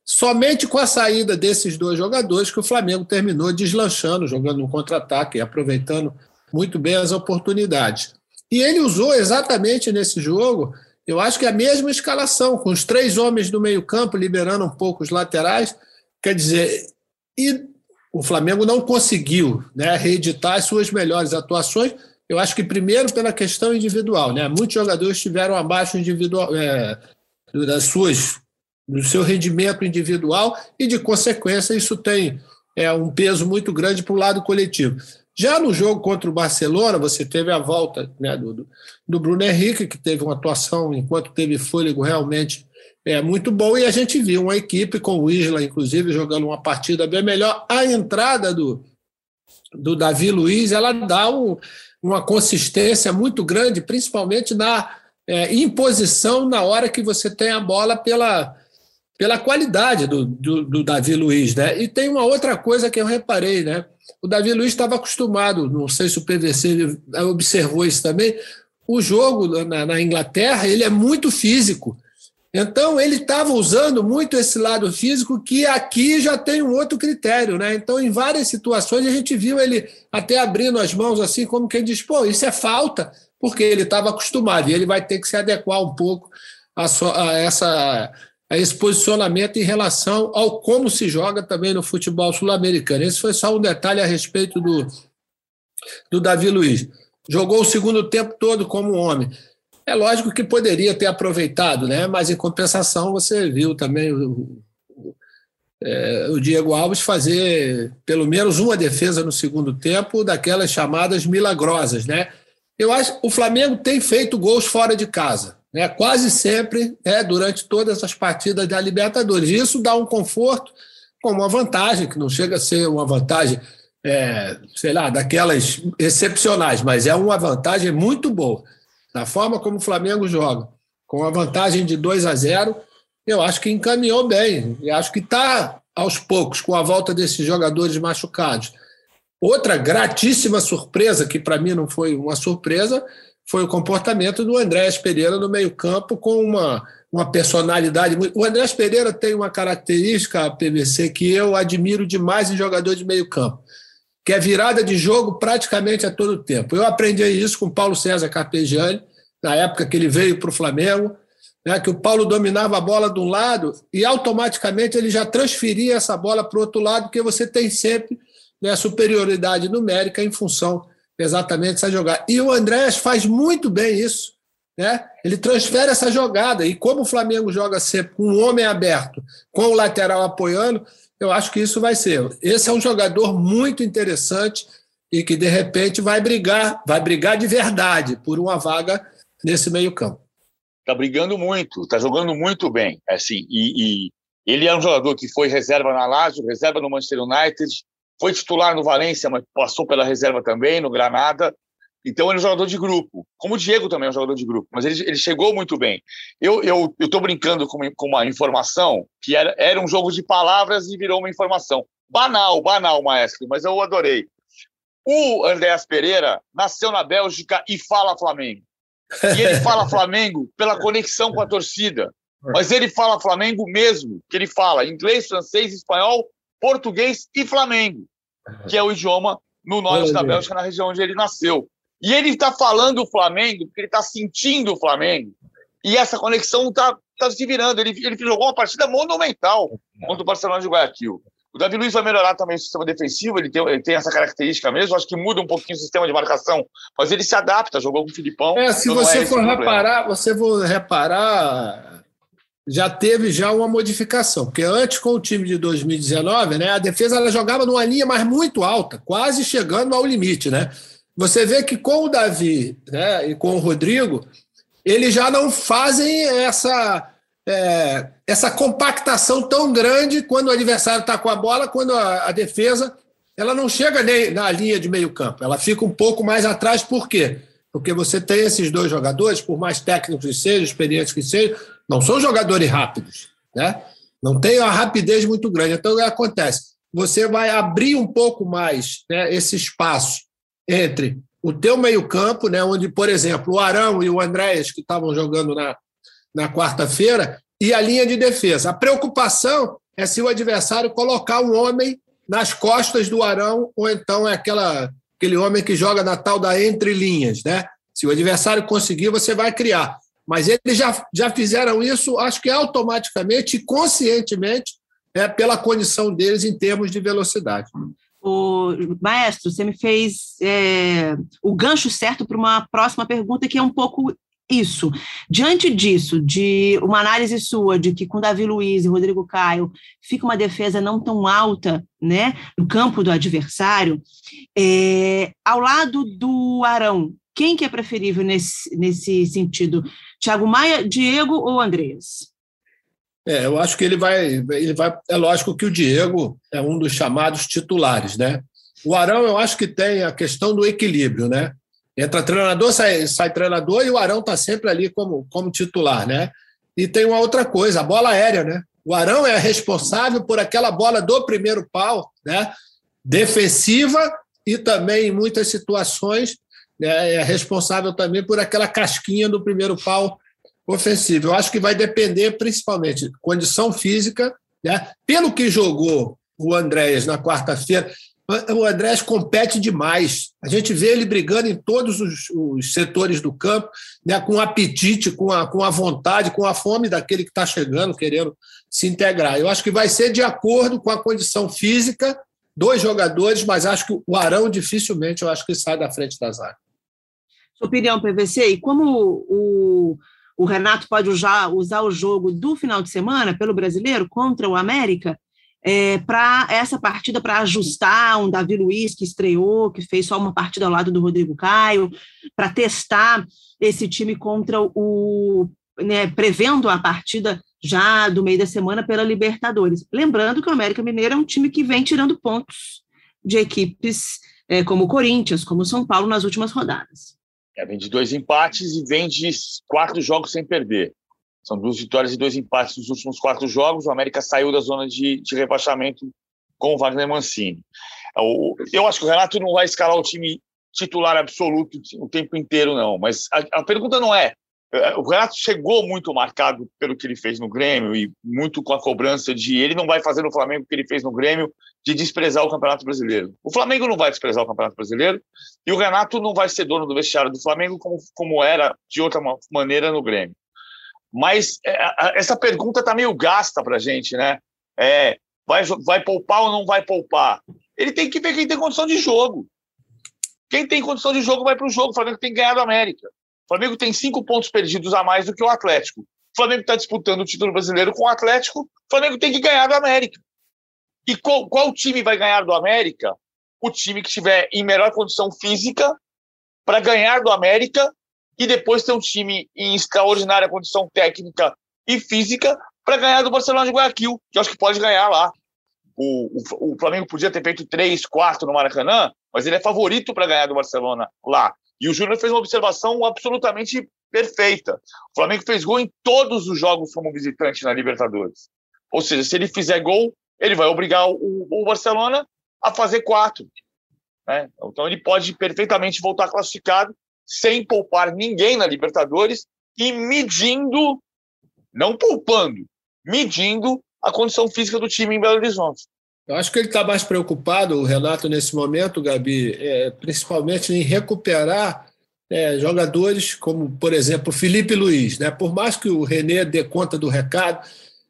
Somente com a saída desses dois jogadores que o Flamengo terminou deslanchando, jogando um contra-ataque, aproveitando muito bem as oportunidades. E ele usou exatamente nesse jogo, eu acho que a mesma escalação, com os três homens do meio-campo, liberando um pouco os laterais. Quer dizer, e o Flamengo não conseguiu né, reeditar as suas melhores atuações. Eu acho que primeiro pela questão individual, né? Muitos jogadores estiveram abaixo individual, é, das suas do seu rendimento individual e, de consequência, isso tem é, um peso muito grande para o lado coletivo. Já no jogo contra o Barcelona, você teve a volta né, do, do Bruno Henrique, que teve uma atuação, enquanto teve fôlego, realmente é, muito bom, e a gente viu uma equipe com o Isla, inclusive, jogando uma partida bem melhor. A entrada do, do Davi Luiz, ela dá um, uma consistência muito grande, principalmente na é, imposição na hora que você tem a bola pela, pela qualidade do, do, do, Davi Luiz, né? E tem uma outra coisa que eu reparei, né? O Davi Luiz estava acostumado, não sei se o PVC observou isso também. O jogo na, na Inglaterra ele é muito físico. Então ele estava usando muito esse lado físico que aqui já tem um outro critério, né? Então em várias situações a gente viu ele até abrindo as mãos assim como quem diz, pô, isso é falta, porque ele estava acostumado e ele vai ter que se adequar um pouco a, so, a essa a esse posicionamento em relação ao como se joga também no futebol sul-americano. Esse foi só um detalhe a respeito do, do Davi Luiz. Jogou o segundo tempo todo como homem. É lógico que poderia ter aproveitado, né? mas em compensação você viu também o, é, o Diego Alves fazer pelo menos uma defesa no segundo tempo daquelas chamadas milagrosas. Né? Eu acho que o Flamengo tem feito gols fora de casa né, quase sempre é, durante todas as partidas da Libertadores. Isso dá um conforto com uma vantagem, que não chega a ser uma vantagem, é, sei lá, daquelas excepcionais, mas é uma vantagem muito boa. Da forma como o Flamengo joga, com a vantagem de 2 a 0, eu acho que encaminhou bem. E acho que está, aos poucos, com a volta desses jogadores machucados. Outra gratíssima surpresa, que para mim não foi uma surpresa, foi o comportamento do Andrés Pereira no meio-campo com uma, uma personalidade. O Andrés Pereira tem uma característica, PVC, que eu admiro demais em jogador de meio-campo, que é virada de jogo praticamente a todo tempo. Eu aprendi isso com Paulo César Carpegiani, na época que ele veio para o Flamengo, né, que o Paulo dominava a bola de um lado e automaticamente ele já transferia essa bola para o outro lado, porque você tem sempre né, superioridade numérica em função exatamente essa jogada. E o Andrés faz muito bem isso. Né? Ele transfere essa jogada. E como o Flamengo joga sempre com um homem aberto, com o lateral apoiando, eu acho que isso vai ser. Esse é um jogador muito interessante e que, de repente, vai brigar, vai brigar de verdade por uma vaga nesse meio-campo. Está brigando muito, está jogando muito bem. Assim, e, e, ele é um jogador que foi reserva na Lazio, reserva no Manchester United, foi titular no Valência, mas passou pela reserva também, no Granada. Então ele é um jogador de grupo, como o Diego também é um jogador de grupo, mas ele, ele chegou muito bem. Eu estou eu, eu brincando com uma, com uma, informação que era, era um jogo de palavras e virou uma informação. Banal, banal, maestro, mas eu adorei. O Andréas Pereira nasceu na Bélgica e fala Flamengo. E ele fala <laughs> Flamengo pela conexão com a torcida. Mas ele fala Flamengo mesmo, que ele fala inglês, francês, espanhol português e Flamengo, que é o idioma no norte da Bélgica, na região onde ele nasceu. E ele está falando o Flamengo porque ele está sentindo o Flamengo. E essa conexão está tá se virando. Ele, ele jogou uma partida monumental contra o Barcelona de Guayaquil. O Davi Luiz vai melhorar também o sistema defensivo, ele tem, ele tem essa característica mesmo, acho que muda um pouquinho o sistema de marcação, mas ele se adapta, jogou com o Filipão. É, se então você é for reparar, você for reparar, já teve já uma modificação, porque antes com o time de 2019, né, a defesa ela jogava numa linha mais muito alta, quase chegando ao limite, né? Você vê que com o Davi, né, e com o Rodrigo, eles já não fazem essa é, essa compactação tão grande quando o adversário está com a bola, quando a, a, defesa ela não chega nem na linha de meio campo, ela fica um pouco mais atrás, por quê? Porque você tem esses dois jogadores, por mais técnicos que sejam, experientes que sejam, não são jogadores rápidos, né? Não tem uma rapidez muito grande. Então, o que acontece? você vai abrir um pouco mais né, esse espaço entre o teu meio-campo, né, onde, por exemplo, o Arão e o Andréas, que estavam jogando na, na quarta-feira, e a linha de defesa. A preocupação é se o adversário colocar um homem nas costas do Arão, ou então é aquela, aquele homem que joga na tal da entre linhas. Né? Se o adversário conseguir, você vai criar. Mas eles já, já fizeram isso, acho que automaticamente e conscientemente, é, pela condição deles em termos de velocidade. O maestro, você me fez é, o gancho certo para uma próxima pergunta que é um pouco isso. Diante disso, de uma análise sua de que com Davi Luiz e Rodrigo Caio fica uma defesa não tão alta, né, no campo do adversário, é, ao lado do Arão, quem que é preferível nesse, nesse sentido? Thiago Maia, Diego ou Andreas? É, eu acho que ele vai, ele vai. É lógico que o Diego é um dos chamados titulares, né? O Arão, eu acho que tem a questão do equilíbrio, né? Entra treinador, sai, sai treinador e o Arão está sempre ali como, como titular, né? E tem uma outra coisa, a bola aérea, né? O Arão é responsável por aquela bola do primeiro pau, né? Defensiva e também, em muitas situações, né, é responsável também por aquela casquinha do primeiro pau ofensivo. Eu acho que vai depender principalmente condição física, né? Pelo que jogou o Andréas na quarta-feira, o Andrés compete demais. A gente vê ele brigando em todos os, os setores do campo, né, com apetite, com a, com a vontade, com a fome daquele que está chegando, querendo se integrar. Eu acho que vai ser de acordo com a condição física dos jogadores, mas acho que o Arão dificilmente eu acho que sai da frente das áreas. Sua opinião, PVC, e como o, o Renato pode usar, usar o jogo do final de semana pelo brasileiro contra o América é, para essa partida, para ajustar um Davi Luiz que estreou, que fez só uma partida ao lado do Rodrigo Caio, para testar esse time contra o. Né, prevendo a partida já do meio da semana pela Libertadores. Lembrando que o América Mineiro é um time que vem tirando pontos de equipes é, como o Corinthians, como o São Paulo nas últimas rodadas. É, vem de dois empates e vem de quatro jogos sem perder. São duas vitórias e dois empates nos últimos quatro jogos. O América saiu da zona de, de rebaixamento com o Wagner Mancini. Eu acho que o Renato não vai escalar o time titular absoluto o tempo inteiro, não. Mas a, a pergunta não é. É o Renato chegou muito marcado pelo que ele fez no Grêmio e muito com a cobrança de ele não vai fazer no Flamengo o que ele fez no Grêmio, de desprezar o Campeonato Brasileiro. O Flamengo não vai desprezar o Campeonato Brasileiro e o Renato não vai ser dono do vestiário do Flamengo como, como era de outra maneira no Grêmio. Mas é, essa pergunta está meio gasta para a gente, né? É, vai, vai poupar ou não vai poupar? Ele tem que ver quem tem condição de jogo. Quem tem condição de jogo vai para o jogo. O Flamengo tem que ganhar do América. O Flamengo tem cinco pontos perdidos a mais do que o Atlético. O Flamengo está disputando o título brasileiro com o Atlético. O Flamengo tem que ganhar do América. E qual, qual time vai ganhar do América? O time que estiver em melhor condição física para ganhar do América e depois ter um time em extraordinária condição técnica e física para ganhar do Barcelona de Guayaquil, que eu acho que pode ganhar lá. O, o, o Flamengo podia ter feito três, quatro no Maracanã, mas ele é favorito para ganhar do Barcelona lá. E o Júnior fez uma observação absolutamente perfeita. O Flamengo fez gol em todos os jogos como visitante na Libertadores. Ou seja, se ele fizer gol, ele vai obrigar o, o Barcelona a fazer quatro. Né? Então ele pode perfeitamente voltar classificado sem poupar ninguém na Libertadores e medindo, não poupando, medindo a condição física do time em Belo Horizonte. Eu acho que ele está mais preocupado, o Renato, nesse momento, Gabi, é, principalmente em recuperar é, jogadores como, por exemplo, o Felipe Luiz. Né? Por mais que o René dê conta do recado,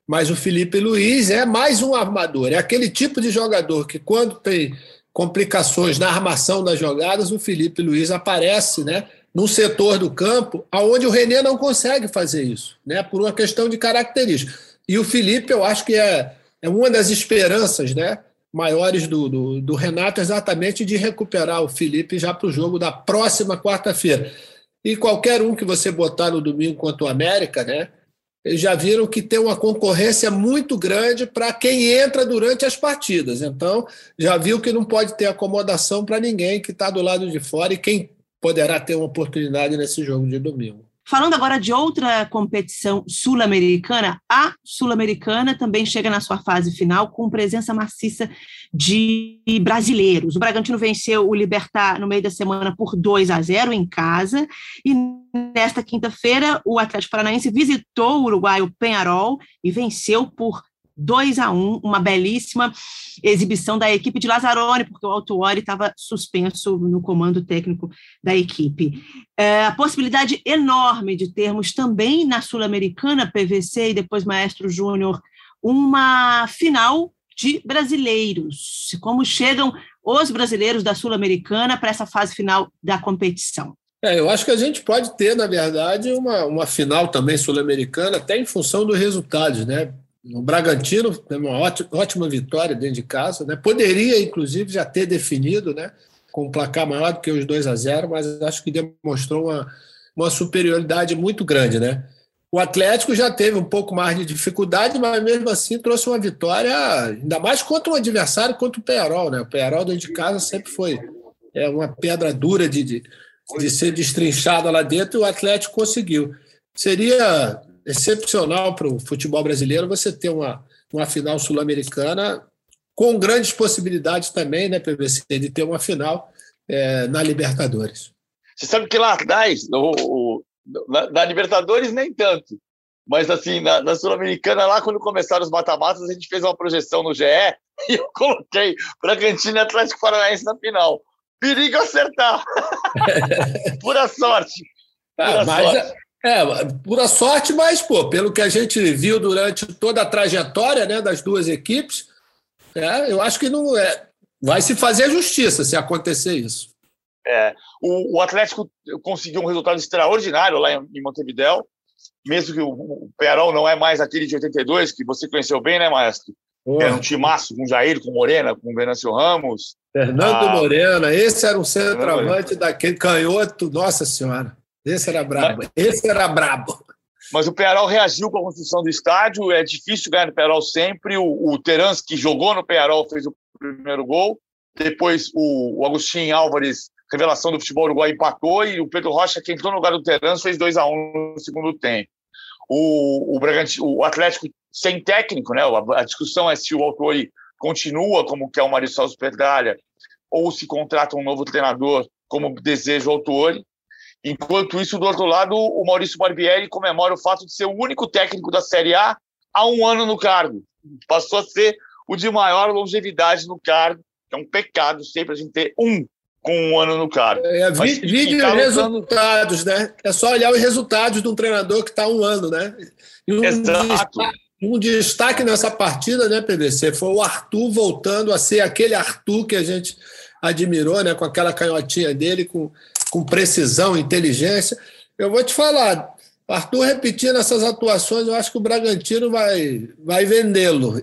mas o Felipe Luiz é mais um armador. É aquele tipo de jogador que, quando tem complicações na armação das jogadas, o Felipe Luiz aparece, né? Num setor do campo aonde o René não consegue fazer isso, né? Por uma questão de característica. E o Felipe, eu acho que é, é uma das esperanças, né? Maiores do, do, do Renato, exatamente de recuperar o Felipe já para o jogo da próxima quarta-feira. E qualquer um que você botar no domingo contra o América, né? eles já viram que tem uma concorrência muito grande para quem entra durante as partidas. Então, já viu que não pode ter acomodação para ninguém que está do lado de fora e quem poderá ter uma oportunidade nesse jogo de domingo. Falando agora de outra competição sul-americana, a sul-americana também chega na sua fase final com presença maciça de brasileiros. O Bragantino venceu o Libertar no meio da semana por 2 a 0 em casa e nesta quinta-feira o Atlético Paranaense visitou o uruguaio Penharol e venceu por 2 a 1 uma belíssima exibição da equipe de Lazzaroni, porque o Altuori estava suspenso no comando técnico da equipe. É, a possibilidade enorme de termos também na Sul-Americana, PVC e depois Maestro Júnior, uma final de brasileiros. Como chegam os brasileiros da Sul-Americana para essa fase final da competição? É, eu acho que a gente pode ter, na verdade, uma, uma final também sul-americana, até em função dos resultados, né? O Bragantino teve uma ótima, ótima vitória dentro de casa, né? Poderia, inclusive, já ter definido, né? Com um placar maior do que os 2 a 0 mas acho que demonstrou uma, uma superioridade muito grande, né? O Atlético já teve um pouco mais de dificuldade, mas mesmo assim trouxe uma vitória, ainda mais contra um adversário, contra o Pearol, né? O Pearol dentro de casa sempre foi é uma pedra dura de, de, de ser destrinchada lá dentro, e o Atlético conseguiu. Seria excepcional para o futebol brasileiro você ter uma, uma final sul-americana com grandes possibilidades também, né, PVC, de ter uma final é, na Libertadores. Você sabe que lá atrás, no, na, na, Libertadores, nem tanto. Mas, assim, na, na Sul-Americana, lá quando começaram os mata-matas, a gente fez uma projeção no GE <laughs> e eu coloquei Bragantino e Atlético Paranaense na final. Perigo acertar. <laughs> Pura sorte. Ah, Pura ah, mas, sorte. É, pura sorte, mas, pô, pelo que a gente viu durante toda a trajetória né, das duas equipes, é, eu acho que não é. Vai se fazer justiça se acontecer isso. É, o, o Atlético conseguiu um resultado extraordinário lá em, em Montevideo, mesmo que o, o Perol não é mais aquele de 82, que você conheceu bem, né, Maestro? Porra. Era um timaço com Jair, com Morena, com Venâncio Ramos. Fernando ah, Morena, esse era um centroavante daquele canhoto, nossa senhora. Esse era brabo. Mas, Esse era brabo. Mas o Peral reagiu com a construção do estádio. É difícil ganhar no Peral sempre. O, o Terans, que jogou no Peral, fez o primeiro gol. Depois o, o Agostinho Álvares, revelação do futebol uruguai, empatou. E o Pedro Rocha, que entrou no lugar do Terans, fez 2 a 1 um no segundo tempo. O, o, Bragantino, o Atlético sem técnico, né? A, a discussão é se o Autori continua como quer o Marisol Supergalha ou se contrata um novo treinador como deseja o Autori. Enquanto isso, do outro lado, o Maurício Barbieri comemora o fato de ser o único técnico da Série A há um ano no cargo. Passou a ser o de maior longevidade no cargo. É um pecado sempre a gente ter um com um ano no cargo. É, vi, vídeo tá resultados, né? É só olhar os resultados de um treinador que está um ano, né? Um Exato. Destaque, um destaque nessa partida, né, PVC, foi o Arthur voltando a ser aquele Arthur que a gente admirou, né? Com aquela canhotinha dele, com com precisão, inteligência. Eu vou te falar, Arthur repetindo essas atuações, eu acho que o Bragantino vai, vai vendê-lo.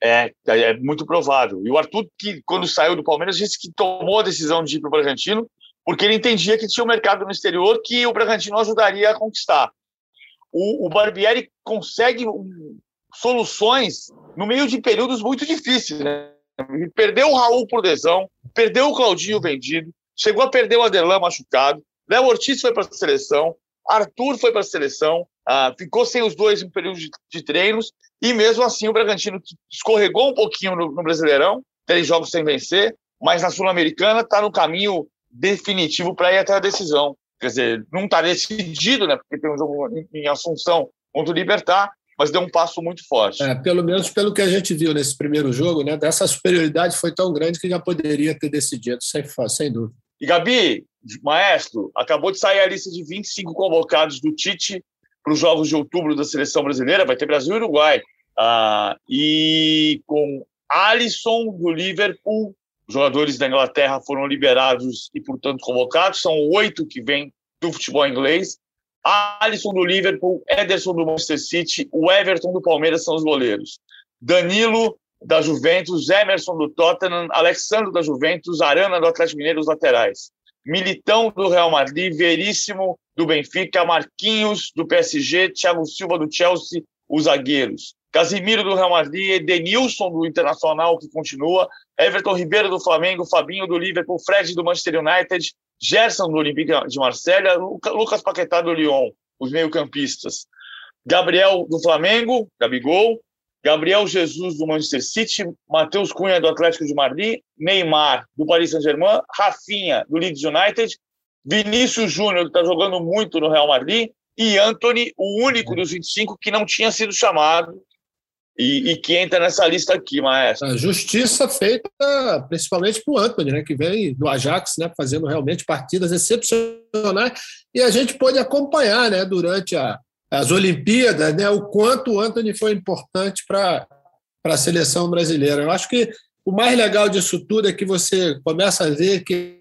É, é muito provável. E o Arthur, que quando saiu do Palmeiras, disse que tomou a decisão de ir para o Bragantino, porque ele entendia que tinha um mercado no exterior que o Bragantino ajudaria a conquistar. O, o Barbieri consegue soluções no meio de períodos muito difíceis. Né? Perdeu o Raul por lesão, perdeu o Claudinho vendido, chegou a perder o Aderlan machucado, Léo Ortiz foi para a seleção, Arthur foi para a seleção, ah, ficou sem os dois em um período de, de, treinos, e mesmo assim o Bragantino escorregou um pouquinho no, no Brasileirão, três jogos sem vencer, mas na Sul-Americana está no caminho definitivo para ir até a decisão. Quer dizer, não está decidido, né? Porque tem um jogo em Assunção contra o Libertar, mas deu um passo muito forte. É, pelo menos pelo que a gente viu nesse primeiro jogo, né? Dessa superioridade foi tão grande que já poderia ter decidido, sem, sem dúvida. E Gabi, maestro, acabou de sair a lista de 25 convocados do Tite para os Jogos de Outubro da Seleção Brasileira. Vai ter Brasil e Uruguai. Ah, e com Alisson do Liverpool, os jogadores da Inglaterra foram liberados e, portanto, convocados. São oito que vêm do futebol inglês. Alisson do Liverpool, Ederson do Manchester City, o Everton do Palmeiras são os goleiros. Danilo da Juventus, Emerson do Tottenham, Alexandre da Juventus, Arana do Atlético Mineiro, os laterais. Militão do Real Madrid, Veríssimo do Benfica, Marquinhos do PSG, Thiago Silva do Chelsea, os zagueiros. Casimiro do Real Madrid, Edenilson do Internacional, que continua, Everton Ribeiro do Flamengo, Fabinho do Liverpool, Fred do Manchester United, Gerson do Olympique de Marselha, Lucas Paquetá do Lyon, os meio-campistas. Gabriel do Flamengo, Gabigol, Gabriel Jesus do Manchester City, Matheus Cunha do Atlético de Madrid, Neymar do Paris Saint-Germain, Rafinha do Leeds United, Vinícius Júnior, que está jogando muito no Real Madrid, e Anthony, o único dos 25 que não tinha sido chamado e, e, que entra nessa lista aqui, Maestro. A justiça feita principalmente para o Anthony, né, que vem do Ajax, né, fazendo realmente partidas excepcionais, e a gente pôde acompanhar né, durante a, as Olimpíadas né, o quanto o Anthony foi importante para a seleção brasileira. Eu acho que o mais legal disso tudo é que você começa a ver que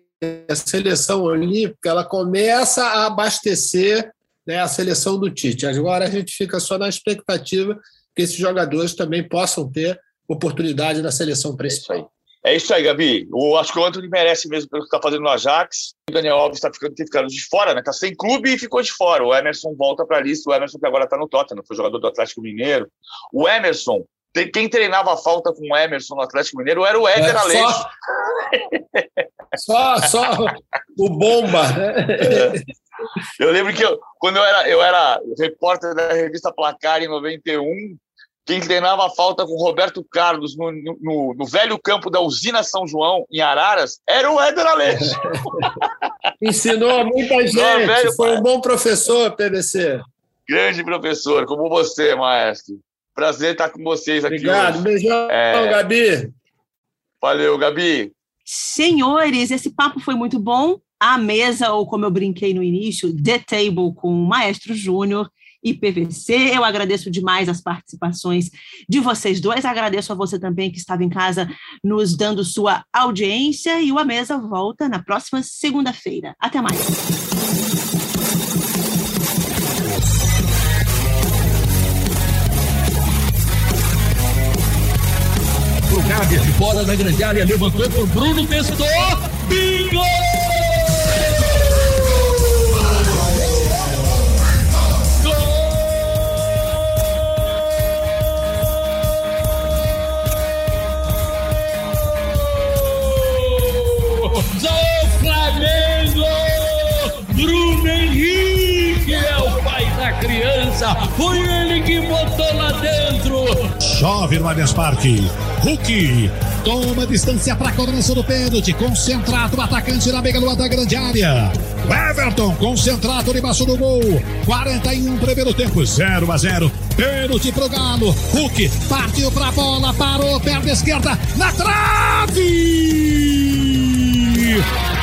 a seleção olímpica ela começa a abastecer né, a seleção do Tite. Agora a gente fica só na expectativa que esses jogadores também possam ter oportunidade na seleção principal. É isso aí, Gabi. Eu acho que o Antônio merece mesmo pelo que está fazendo no Ajax. O Daniel Alves está ficando, ficando de fora, né? Está sem clube e ficou de fora. O Emerson volta para a lista. O Emerson que agora está no Tottenham, foi jogador do Atlético Mineiro. O Emerson, quem treinava a falta com o Emerson no Atlético Mineiro era o Éder é. Só, só, só o bomba, né? É. Eu lembro que eu, quando eu era, eu era repórter da revista Placar em 91, quem treinava a falta com Roberto Carlos no, no, no, velho campo da usina São João, em Araras, era o Éder Aleixo. <laughs> Ensinou muita gente, Não, velho, foi um bom professor, PVC. Grande professor, como você, maestro. Prazer estar com vocês aqui Obrigado, hoje. beijão, é... Gabi. Valeu, Gabi. Senhores, esse papo foi muito bom. A mesa, ou como eu brinquei no início, The Table com o Maestro Júnior e PVC. Eu agradeço demais as participações de vocês dois. Agradeço a você também que estava em casa nos dando sua audiência. E o A Mesa volta na próxima segunda-feira. Até mais. De fora da grande área, levantou por Bruno, testou, bingo! Criança. Foi ele que botou lá dentro. Chove no Allianz Parque. Hulk toma distância para a cobrança do pênalti. Concentrado o atacante na meia lua da grande área. Everton concentrado debaixo do gol. 41 primeiro tempo, 0 a 0. Pênalti pro Galo. Hulk partiu para a bola, parou, perna esquerda na trave. и